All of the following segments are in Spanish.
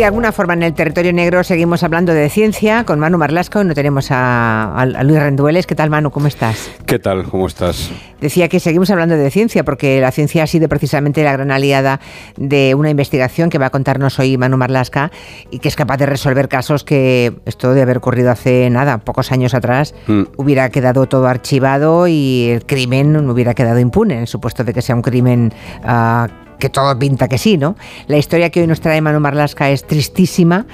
De alguna forma en el territorio negro seguimos hablando de ciencia con Manu Marlasco. No tenemos a, Luis Rendueles. ¿Qué tal, Manu? ¿Cómo estás? ¿Qué tal? ¿Cómo estás? Decía que seguimos hablando de ciencia porque la ciencia ha sido precisamente la gran aliada de una investigación que va a contarnos hoy Manu Marlasca y que es capaz de resolver casos que esto de haber ocurrido hace nada, pocos años atrás, mm. hubiera quedado todo archivado y el crimen no hubiera quedado impune, en supuesto de que sea un crimen... Uh, que todo pinta que sí, ¿no? La historia que hoy nos trae Manu Marlasca es tristísima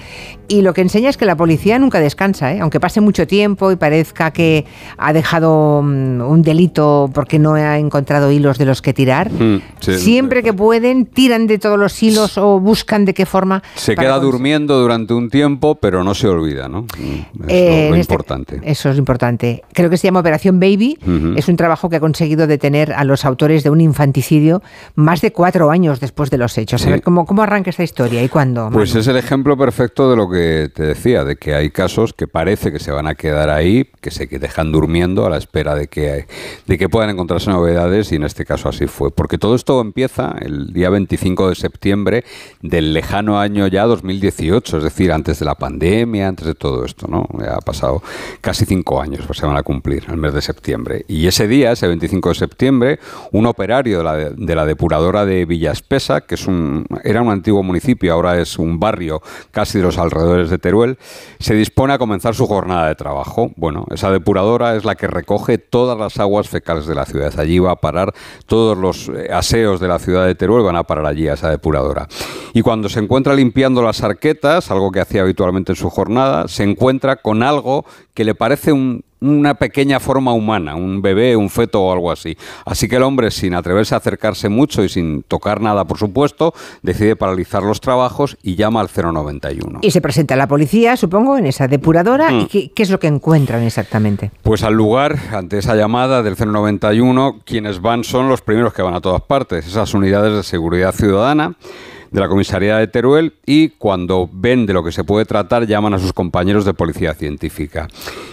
y lo que enseña es que la policía nunca descansa, ¿eh? aunque pase mucho tiempo y parezca que ha dejado mm, un delito porque no ha encontrado hilos de los que tirar. Mm, siempre que pueden, tiran de todos los hilos o buscan de qué forma. Se queda durmiendo durante un tiempo, pero no se olvida, ¿no? Mm, es lo, este importante. Eso es importante. Creo que se llama Operación Baby. Es un trabajo que ha conseguido detener a los autores de un infanticidio más de cuatro años después de los hechos. A ver, ¿cómo, ¿cómo arranca esta historia y cuándo? Pues es el ejemplo perfecto de lo que te decía, de que hay casos que parece que se van a quedar ahí, que se dejan durmiendo a la espera de que, de que puedan encontrarse novedades y en este caso así fue. Porque todo esto empieza el día 25 de septiembre del lejano año ya 2018, es decir, antes de la pandemia, antes de todo esto, ¿no? ha pasado casi cinco años, pues se van a cumplir el mes de septiembre. Y ese día, ese 25 de septiembre, un operario de la, de la depuradora de Villaspesa, que es un, era un antiguo municipio, ahora es un barrio casi de los alrededores de Teruel, se dispone a comenzar su jornada de trabajo. Bueno, esa depuradora es la que recoge todas las aguas fecales de la ciudad. Allí va a parar todos los eh, aseos de la ciudad de Teruel, van a parar allí a esa depuradora. Y cuando se encuentra limpiando las arquetas, algo que hacía habitualmente en su jornada, se encuentra con algo que le parece un una pequeña forma humana, un bebé, un feto o algo así. Así que el hombre, sin atreverse a acercarse mucho y sin tocar nada, por supuesto, decide paralizar los trabajos y llama al 091. Y se presenta a la policía, supongo, en esa depuradora. ¿Y mm. qué, qué, es lo que encuentran exactamente? Pues al lugar, ante esa llamada del 091, quienes van son los primeros que van a todas partes, esas unidades de seguridad ciudadana de la comisaría de Teruel y cuando ven de lo que se puede tratar llaman a sus compañeros de policía científica.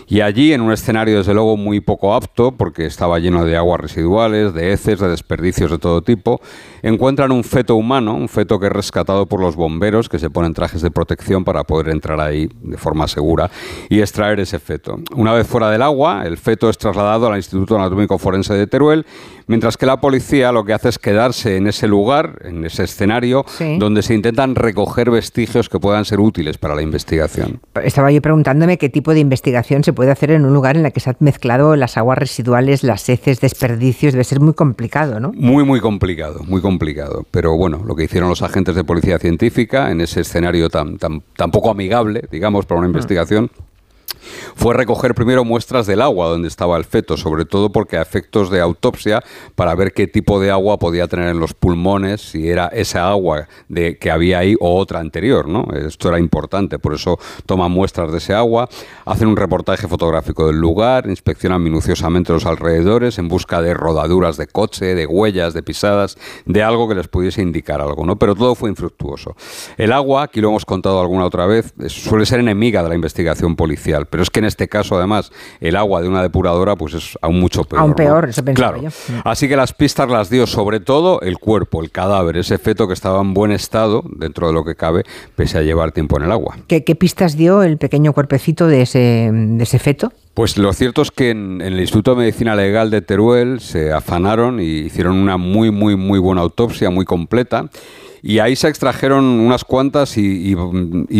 Y allí, en un escenario desde luego muy poco apto, porque estaba lleno de aguas residuales, de heces, de desperdicios de todo tipo, encuentran un feto humano, un feto que es rescatado por los bomberos que se ponen trajes de protección para poder entrar ahí de forma segura y extraer ese feto. Una vez fuera del agua, el feto es trasladado al Instituto Anatómico Forense de Teruel, mientras que la policía lo que hace es quedarse en ese lugar, en ese escenario, donde se intentan recoger vestigios que puedan ser útiles para la investigación. Estaba yo preguntándome qué tipo de investigación se puede hacer en un lugar en el que se han mezclado las aguas residuales, las heces, desperdicios. Debe ser muy complicado, ¿no? Muy, muy complicado, muy complicado. Pero bueno, lo que hicieron los agentes de policía científica en ese escenario tan, tan, tan poco amigable, digamos, para una mm. Fue recoger primero muestras del agua donde estaba el feto, sobre todo porque a efectos de autopsia, para ver qué tipo de agua podía tener en los pulmones, si era esa agua de, que había ahí o otra anterior, ¿no? Esto era importante, por eso toman muestras de ese agua, hacen un reportaje fotográfico del lugar, inspeccionan minuciosamente los alrededores en busca de rodaduras de coche, de huellas, de pisadas, de algo que les pudiese indicar algo, ¿no? Pero todo fue infructuoso. El agua, aquí lo hemos contado alguna otra vez, suele ser enemiga de la investigación policial, pero es que en este caso, además, el agua de una depuradora pues es aún mucho peor. Aún peor, eso pensaba claro. Así que las pistas las dio sobre todo el cuerpo, el cadáver, ese feto que estaba en buen estado, dentro de lo que cabe, pese a llevar tiempo en el agua. ¿Qué, pistas dio el pequeño cuerpecito de ese, de ese feto? Pues lo cierto es que en, en, el Instituto de Medicina Legal de Teruel se afanaron y hicieron una muy, muy, muy buena autopsia, muy completa. Y ahí se extrajeron unas cuantas y,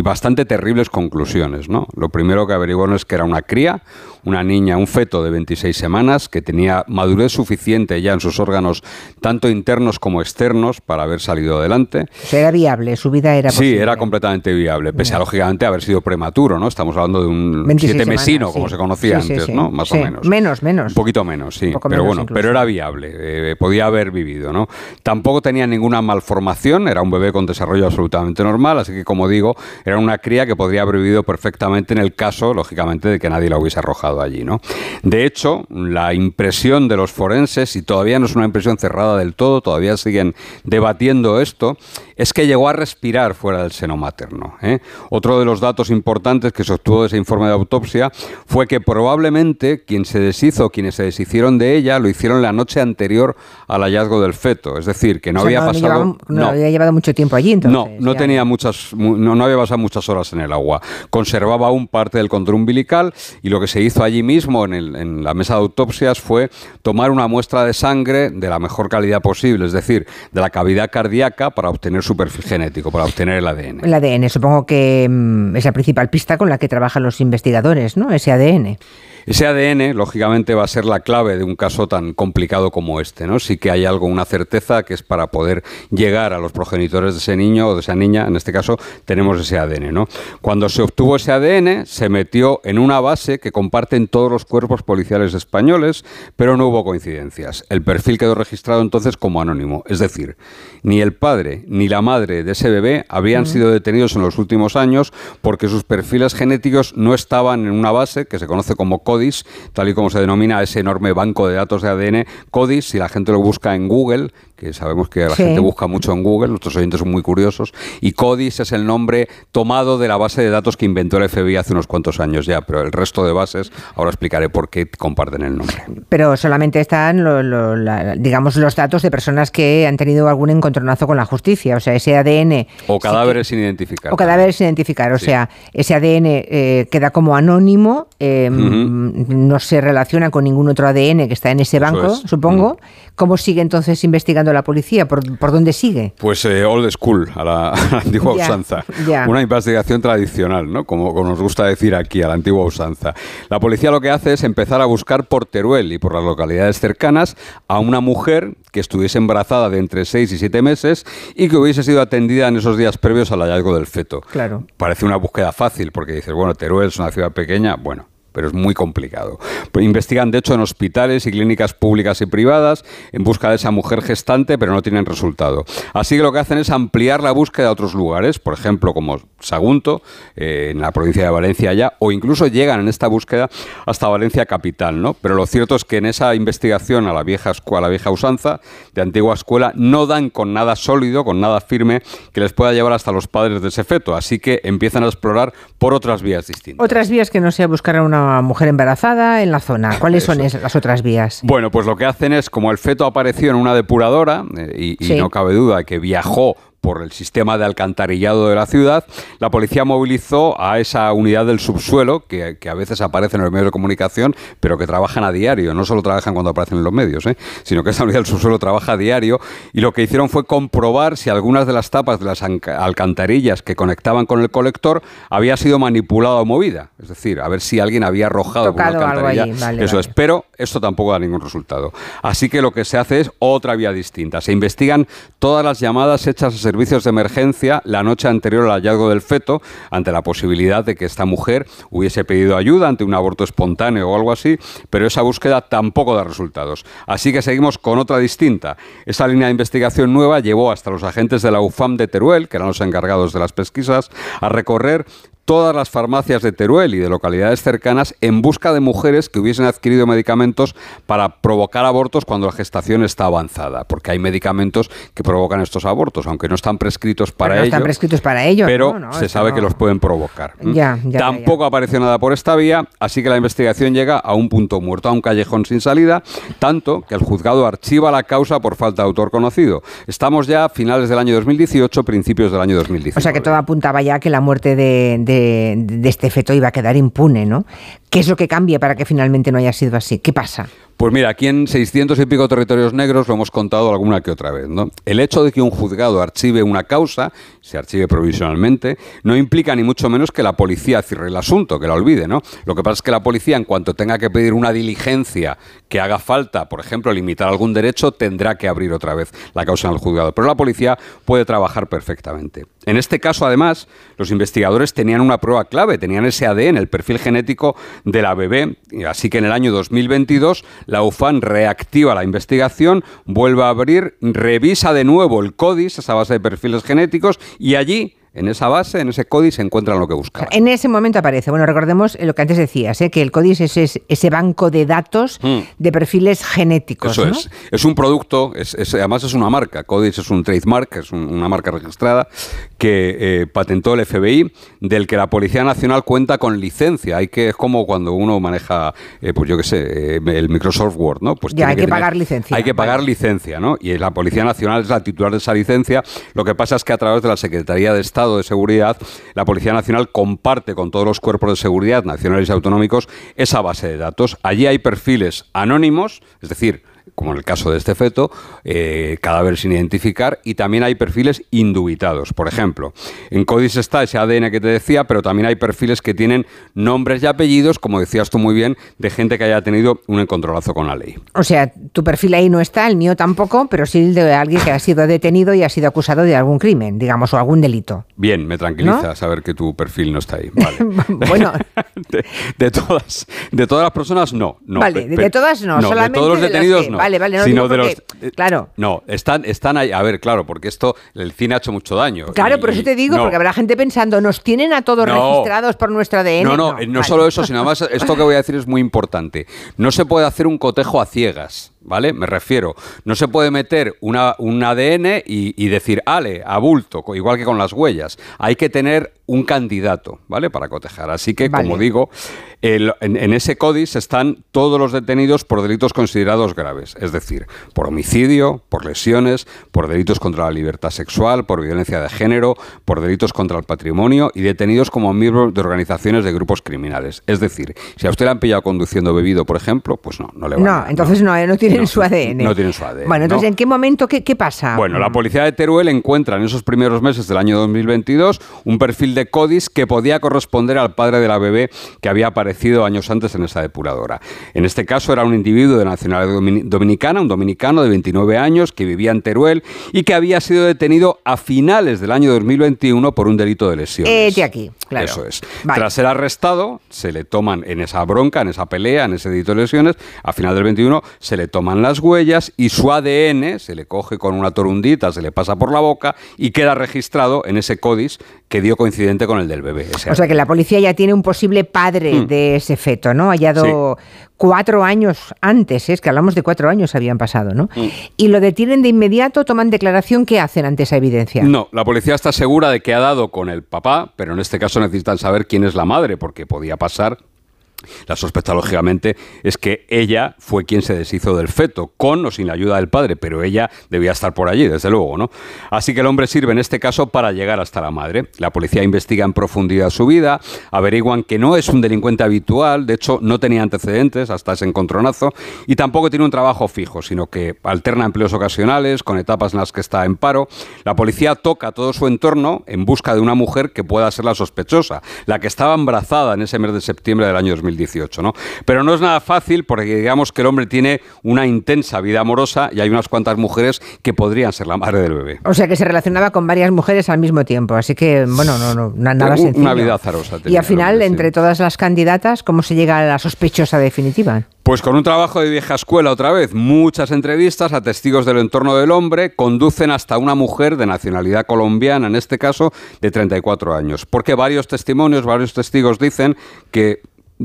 bastante terribles conclusiones. ¿no? Lo primero que averiguaron es que era una cría, una niña, un feto de 26 semanas, que tenía madurez suficiente ya en sus órganos, tanto internos como externos, para haber salido adelante. O sea, era viable, su vida era posible. Sí, era completamente viable, pese a, lógicamente, haber sido prematuro, ¿no? Estamos hablando de un siete mesino, como se conocía antes, ¿no? Más o menos. Menos, menos. Un poquito menos, sí. pero bueno, pero era viable, eh, podía haber vivido, ¿no? Tampoco tenía ninguna malformación, era un bebé con desarrollo absolutamente normal, así que como digo, era una cría que podría haber vivido perfectamente en el caso, lógicamente, de que nadie la hubiese arrojado allí, ¿no? De hecho, la impresión de los forenses, y todavía no es una impresión cerrada del todo, todavía siguen debatiendo esto, es que llegó a respirar fuera del seno materno. ¿eh? Otro de los datos importantes que se obtuvo de ese informe de autopsia fue que probablemente quien se deshizo, quienes se deshicieron de ella, lo hicieron la noche anterior al hallazgo del feto. Es decir, que no había pasado. no, llevado mucho tiempo allí. Entonces, no, no tenía muchas, no, no había pasado muchas horas en el agua. Conservaba aún parte del control umbilical y lo que se hizo allí mismo en, en la mesa de autopsias fue tomar una muestra de sangre de la mejor calidad posible, es decir, de la cavidad cardíaca para obtener su perfil genético, para obtener el ADN. El ADN, supongo que mm, es la principal pista con la que trabajan los investigadores, ¿no? Ese ADN. Ese ADN, lógicamente, va a ser la clave de un caso tan complicado como este, ¿no? Sí que hay algo, una certeza, que es para poder llegar a los progenitores de ese niño o de esa niña, en este caso, tenemos ese ADN, ¿no? Cuando se obtuvo ese ADN, se metió en una base que comparten todos los cuerpos policiales españoles, pero no hubo coincidencias. El perfil quedó registrado entonces como anónimo, es decir, ni el padre ni la madre de ese bebé habrían sido detenidos en los últimos años porque sus perfiles genéticos no estaban en una base que se conoce como CODIS, tal y como se denomina ese enorme banco de datos de ADN. CODIS, si la gente lo busca en Google, que sabemos que la gente busca mucho en Google, nuestros oyentes son muy curiosos, y CODIS es el nombre tomado de la base de datos que inventó el FBI hace unos cuantos años ya, pero el resto de bases, ahora explicaré por qué comparten el nombre. Pero solamente están, digamos, los datos de personas que han tenido algún encontronazo con la justicia, o sea, ese ADN... O cadáveres sin identificar. O cadáveres sin identificar, o sea, ese ADN eh, queda como anónimo, eh, no se relaciona con ningún otro ADN que está en ese banco, supongo. ¿Cómo sigue entonces investigando la policía? ¿Por, dónde sigue? Pues eh, old school, a la, antigua usanza. Una investigación tradicional, ¿no? Como, como, nos gusta decir aquí, a la antigua usanza. La policía lo que hace es empezar a buscar por Teruel y por las localidades cercanas a una mujer que estuviese embarazada de entre 6 y 7 meses y que hubiese sido atendida en esos días previos al hallazgo del feto. Claro. Parece una búsqueda fácil porque dices, bueno, Teruel es una ciudad pequeña, bueno, pero es muy complicado. Pues investigan, de hecho, en hospitales y clínicas públicas y privadas en busca de esa mujer gestante, pero no tienen resultado. Así que lo que hacen es ampliar la búsqueda a otros lugares, por ejemplo, como Sagunto, eh, en la provincia de Valencia ya, o incluso llegan en esta búsqueda hasta Valencia capital, ¿no? Pero lo cierto es que en esa investigación a la vieja escuela, a la vieja usanza, de antigua escuela, no dan con nada sólido, con nada firme, que les pueda llevar hasta los padres de ese feto. Así que empiezan a explorar por otras vías distintas. Otras vías que no sea buscar a una mujer embarazada en la zona. ¿Cuáles son las otras vías? Bueno, pues lo que hacen es, como el feto apareció en una depuradora, eh, y, y no cabe duda que viajó por el sistema de alcantarillado de la ciudad, la policía movilizó a esa unidad del subsuelo, que, a veces aparece en los medios de comunicación, pero que trabajan a diario, no solo trabajan cuando aparecen en los medios, ¿eh? sino que esa unidad del subsuelo trabaja a diario, y lo que hicieron fue comprobar si algunas de las tapas de las alcantarillas que conectaban con el colector había sido manipulada o movida, es decir, a ver si alguien había arrojado por una alcantarilla. Eso es, pero esto tampoco da ningún resultado. Así que lo que se hace es otra vía distinta. Se investigan todas las llamadas hechas a servicios de emergencia la noche anterior al hallazgo del feto, ante la posibilidad de que esta mujer hubiese pedido ayuda ante un aborto espontáneo o algo así, pero esa búsqueda tampoco da resultados. Así que seguimos con otra distinta. Esa línea de investigación nueva llevó hasta los agentes de la UFAM de Teruel, que eran los encargados de las pesquisas, a recorrer todas las farmacias de Teruel y de localidades cercanas en busca de mujeres que hubiesen adquirido medicamentos para provocar abortos cuando la gestación está avanzada, porque hay medicamentos que provocan estos abortos, aunque no están prescritos para ello. están prescritos para ello, pero se sabe que los pueden provocar. Tampoco apareció nada por esta vía, así que la investigación llega a un punto muerto, a un callejón sin salida, tanto que el juzgado archiva la causa por falta de autor conocido. Estamos ya a finales del año 2018, principios del año 2019. O sea que todo apuntaba ya que la muerte de de, este feto iba a quedar impune, ¿no? ¿Qué es lo que cambia para que finalmente no haya sido así? ¿Qué pasa? Pues mira, aquí en 600 y pico territorios negros lo hemos contado alguna que otra vez. ¿no? El hecho de que un juzgado archive una causa, se archive provisionalmente, no implica ni mucho menos que la policía cierre el asunto, que la olvide. ¿no? Lo que pasa es que la policía, en cuanto tenga que pedir una diligencia que haga falta, por ejemplo, limitar algún derecho, tendrá que abrir otra vez la causa en el juzgado. Pero la policía puede trabajar perfectamente. En este caso, además, los investigadores tenían una prueba clave, tenían ese ADN, el perfil genético de la bebé. Así que en el año 2022 la UFAN reactiva la investigación, vuelve a abrir, revisa de nuevo el CODIS, esa base de perfiles genéticos, y allí en esa base, en ese códice, se encuentran lo que buscan. En ese momento aparece. Bueno, recordemos lo que antes decías, ¿eh? que el códice es ese, banco de datos hmm. de perfiles genéticos. Eso es. Es un producto, es, además es una marca. Códice es un trademark, es una marca registrada que eh, patentó el FBI, del que la Policía Nacional cuenta con licencia. Hay que, es como cuando uno maneja, eh, pues yo qué sé, el Microsoft Word, ¿no? Pues ya hay que, pagar licencia. Hay que pagar licencia, ¿no? Y la Policía Nacional es la titular de esa licencia. Lo que pasa es que a través de la Secretaría de Estado de Seguridad, la Policía Nacional comparte con todos los cuerpos de seguridad nacionales y autonómicos esa base de datos. Allí hay perfiles anónimos, es decir, como en el caso de este feto, eh, cadáver sin identificar, y también hay perfiles indubitados. Por ejemplo, en CODIS está ese ADN que te decía, pero también hay perfiles que tienen nombres y apellidos, como decías tú muy bien, de gente que haya tenido un encontronazo con la ley. O sea, tu perfil ahí no está, el mío tampoco, pero sí el de alguien que ha sido detenido y ha sido acusado de algún crimen, digamos, o algún delito. Bien, me tranquiliza saber que tu perfil no está ahí. Vale. bueno. De, todas, de todas las personas, no. no vale, de, todas no, solamente de todos los detenidos no. Vale, vale, no sino de los, eh, claro. No, están, están ahí. A ver, claro, porque esto, el cine ha hecho mucho daño. Claro, por eso te digo, porque habrá gente pensando, nos tienen a todos registrados por nuestro ADN. No, no, no, solo eso, sino además, esto que voy a decir es muy importante. No se puede hacer un cotejo a ciegas. ¿Vale? Me refiero, no se puede meter una, un ADN y, decir, ale, a bulto, igual que con las huellas. Hay que tener un candidato, ¿vale? Para cotejar. Así que, como digo, en, ese códice están todos los detenidos por delitos considerados graves, es decir, por homicidio, por lesiones, por delitos contra la libertad sexual, por violencia de género, por delitos contra el patrimonio y detenidos como miembros de organizaciones de grupos criminales. Es decir, si a usted le han pillado conduciendo bebido, por ejemplo, pues no, no le va No, entonces no, no, tienen su ADN. No tienen su ADN. Bueno, entonces, ¿en qué momento qué, qué pasa? Bueno, la policía de Teruel encuentra en esos primeros meses del año 2022 un perfil de CODIS que podía corresponder al padre de la bebé que había aparecido años antes en esa depuradora. En este caso era un individuo de nacionalidad dominicana, un dominicano de 29 años que vivía en Teruel y que había sido detenido a finales del año 2021 por un delito de lesión. de aquí, claro. Eso es. Tras ser arrestado, se le toman en esa bronca, en esa pelea, en ese delito de lesiones, a final del 21 se le toman las huellas y su ADN se le coge con una torundita, se le pasa por la boca y queda registrado en ese códice que dio coincidente con el del bebé. O sea que la policía ya tiene un posible padre hmm. de ese feto, ¿no? Hallado cuatro años antes, ¿eh? es que hablamos de cuatro años habían pasado, ¿no? Hmm. Y lo detienen de inmediato, toman declaración, ¿qué hacen ante esa evidencia? No, la policía está segura de que ha dado con el papá, pero en este caso necesitan saber quién es la madre, porque podía pasar la sospecha, lógicamente, es que ella fue quien se deshizo del feto, con o sin la ayuda del padre, pero ella debía estar por allí, desde luego, ¿no? Así que el hombre sirve en este caso para llegar hasta la madre. La policía investiga en profundidad su vida, averiguan que no es un delincuente habitual, de hecho no tenía antecedentes hasta ese encontronazo, y tampoco tiene un trabajo fijo, sino que alterna empleos ocasionales, con etapas en las que está en paro. La policía toca todo su entorno en busca de una mujer que pueda ser la sospechosa, la que estaba embarazada en ese mes de septiembre del año 2000 18, ¿no? Pero no es nada fácil porque digamos que el hombre tiene una intensa vida amorosa y hay unas cuantas mujeres que podrían ser la madre del bebé. O sea que se relacionaba con varias mujeres al mismo tiempo, así que, bueno, no, no nada sencillo. Una vida azarosa. Y al final, entre todas las candidatas, ¿cómo se llega a la sospechosa definitiva? Pues con un trabajo de vieja escuela otra vez, muchas entrevistas a testigos del entorno del hombre conducen hasta una mujer de nacionalidad colombiana, en este caso de 34 años, porque varios testimonios, varios testigos dicen que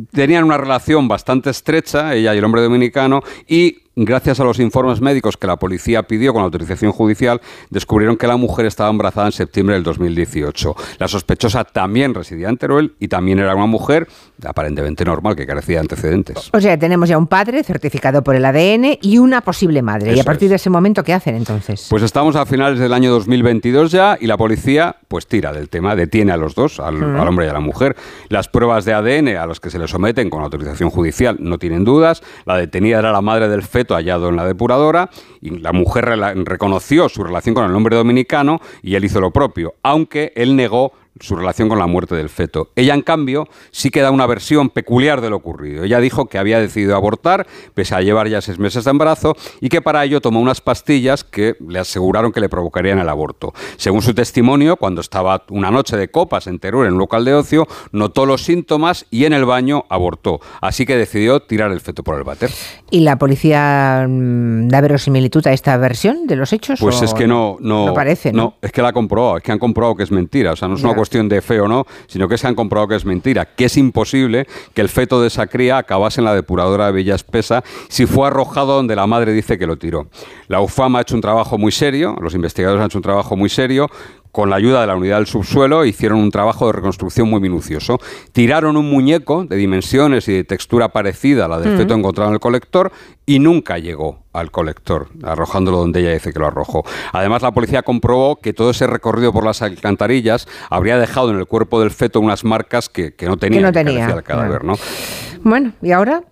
tenían una relación bastante estrecha, ella y el hombre dominicano, y gracias a los informes médicos que la policía pidió con autorización judicial, descubrieron que la mujer estaba embarazada en septiembre del 2018. La sospechosa también residía en Teruel y también era una mujer aparentemente normal que carecía de antecedentes. O sea, tenemos ya un padre certificado por el ADN y una posible madre. ¿Y a partir de ese momento qué hacen entonces? Pues estamos a finales del año 2022 ya y la policía pues tira del tema, detiene a los dos, al, al hombre y a la mujer. Las pruebas de ADN a las que se le someten con autorización judicial no tienen dudas. La detenida era la madre del feto hallado en la depuradora y la mujer reconoció su relación con el hombre dominicano y él hizo lo propio, aunque él negó su relación con la muerte del feto. Ella, en cambio, sí que da una versión peculiar de lo ocurrido. Ella dijo que había decidido abortar, pese a llevar ya seis meses de embarazo, y que para ello tomó unas pastillas que le aseguraron que le provocarían el aborto. Según su testimonio, cuando estaba una noche de copas en Teruel, en un local de ocio, notó los síntomas y en el baño abortó. Así que decidió tirar el feto por el váter. ¿Y la policía mm, da verosimilitud a esta versión de los hechos? Pues es que no, no, parece. ¿no? es que la ha comprobado, es que han comprobado que es mentira. O sea, no es una cuestión de fe o no, sino que se han comprobado que es mentira, que es imposible que el feto de esa cría acabase en la depuradora de Villa Espesa si fue arrojado donde la madre dice que lo tiró. La UFAM ha hecho un trabajo muy serio, los investigadores han hecho un trabajo muy serio, con la ayuda de la unidad del subsuelo, hicieron un trabajo de reconstrucción muy minucioso. Tiraron un muñeco de dimensiones y de textura parecida a la del feto encontrado en el colector y nunca llegó al colector, arrojándolo donde ella dice que lo arrojó. Además, la policía comprobó que todo ese recorrido por las alcantarillas habría dejado en el cuerpo del feto unas marcas que, no tenía, no tenía. el cadáver. ¿no? Bueno, ¿y ahora?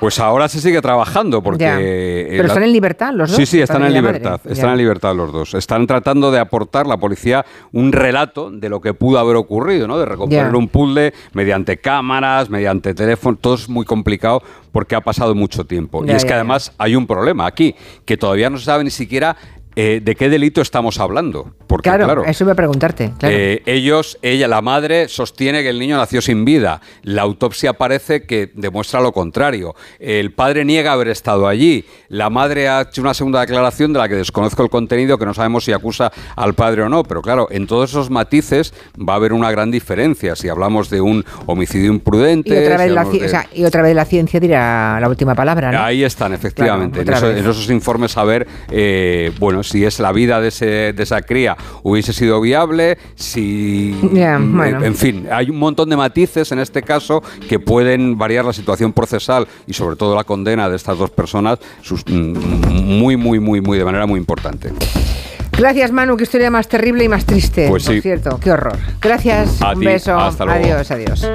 Pues ahora se sigue trabajando porque... Pero están en libertad los dos. Sí, sí, están en libertad. Están en libertad los dos. Están tratando de aportar la policía un relato de lo que pudo haber ocurrido, ¿no? De recuperar un puzzle mediante cámaras, mediante teléfono. Todo es muy complicado porque ha pasado mucho tiempo. y es que además hay un problema aquí, que todavía no se sabe ni siquiera eh, ¿de qué delito estamos hablando? Porque, claro, eso voy a preguntarte. Eh, ellos, ella, la madre, sostiene que el niño nació sin vida. La autopsia parece que demuestra lo contrario. El padre niega haber estado allí. La madre ha hecho una segunda declaración de la que desconozco el contenido, que no sabemos si acusa al padre o no. Pero claro, en todos esos matices va a haber una gran diferencia. Si hablamos de un homicidio imprudente. Y otra vez, la, ciencia dirá la última palabra. ¿no? Ahí están, efectivamente. en, esos informes a ver, eh, bueno, si es la vida de, ese, de esa cría hubiese sido viable, si... Mm, en fin, hay un montón de matices en este caso que pueden variar la situación procesal y sobre todo la condena de estas dos personas mm, muy, muy, muy, muy, de manera muy importante. Gracias, Manu. Qué historia más terrible y más triste. Pues por cierto, qué horror. Gracias. un beso. Hasta Adiós, adiós.